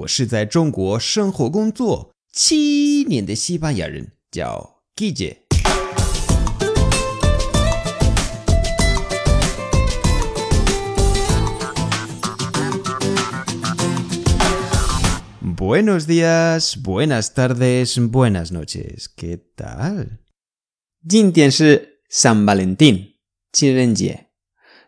我是在中国生活工作七年的西班牙人，叫 Guille。Buenos días, buenas tardes, buenas noches. ¿Qué tal? 今天是 San Valentín 情人节，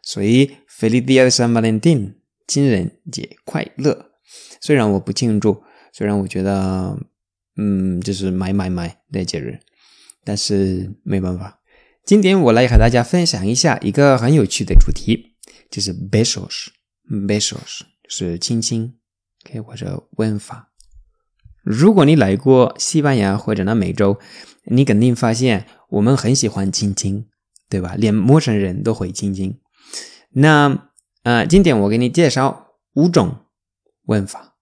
所以 Feliz Día de San Valentín 情人节快乐。虽然我不庆祝，虽然我觉得，嗯，就是买买买的节日，但是没办法。今天我来和大家分享一下一个很有趣的主题，就是 besos，besos 是亲亲，OK 或者吻法。如果你来过西班牙或者呢美洲，你肯定发现我们很喜欢亲亲，对吧？连陌生人都会亲亲。那呃，今天我给你介绍五种问法，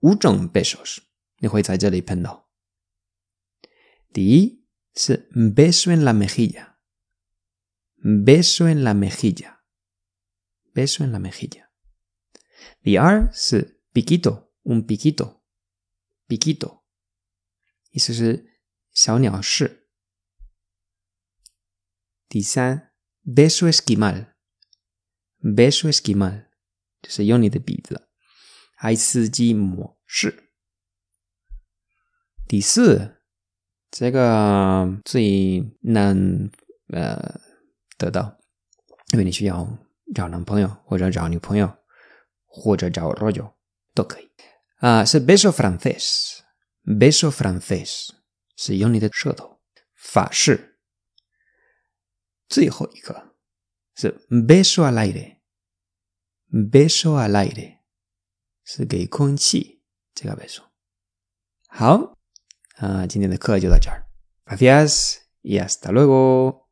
五种 besos，你会在这里碰到。第一是 beso en la mejilla，beso en la mejilla，beso en la mejilla。第二是 piquito，un piquito。piquito，意思是小鸟式。第三，beso esquimal，beso esquimal，就是用你的鼻子， 爱斯基摩式。第四，这个最难呃得到，因为你需要找男朋友或者找女朋友或者找 r o 友都可以。啊，是 beso francés，beso francés 是用你的舌头，法式。最后一个是 beso al aire，beso al aire 是给空气这个 beso。好，啊，今天的课就到这儿，gracias y hasta luego。